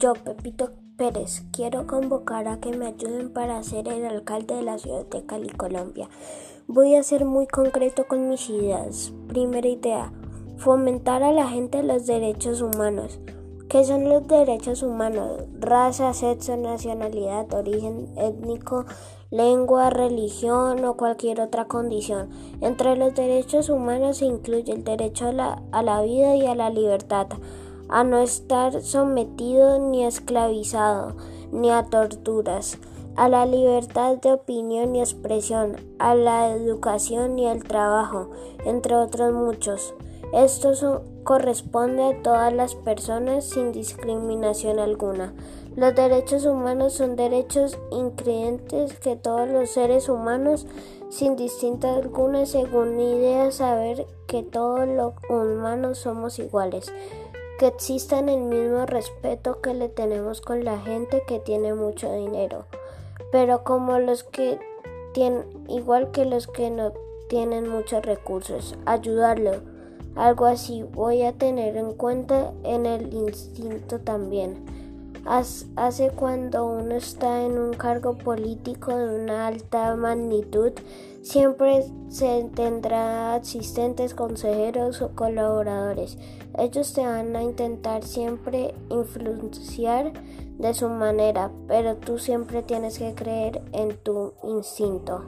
Yo, Pepito Pérez, quiero convocar a que me ayuden para ser el alcalde de la ciudad de Cali, Colombia. Voy a ser muy concreto con mis ideas. Primera idea, fomentar a la gente los derechos humanos. ¿Qué son los derechos humanos? Raza, sexo, nacionalidad, origen étnico, lengua, religión o cualquier otra condición. Entre los derechos humanos se incluye el derecho a la, a la vida y a la libertad a no estar sometido ni esclavizado, ni a torturas, a la libertad de opinión y expresión, a la educación y al trabajo, entre otros muchos. Esto corresponde a todas las personas sin discriminación alguna. Los derechos humanos son derechos increíbles que todos los seres humanos, sin distinta alguna, según idea, saber que todos los humanos somos iguales que existan el mismo respeto que le tenemos con la gente que tiene mucho dinero, pero como los que tienen, igual que los que no tienen muchos recursos, ayudarlo. Algo así voy a tener en cuenta en el instinto también. Hace cuando uno está en un cargo político de una alta magnitud, siempre se tendrá asistentes, consejeros o colaboradores. Ellos te van a intentar siempre influenciar de su manera, pero tú siempre tienes que creer en tu instinto.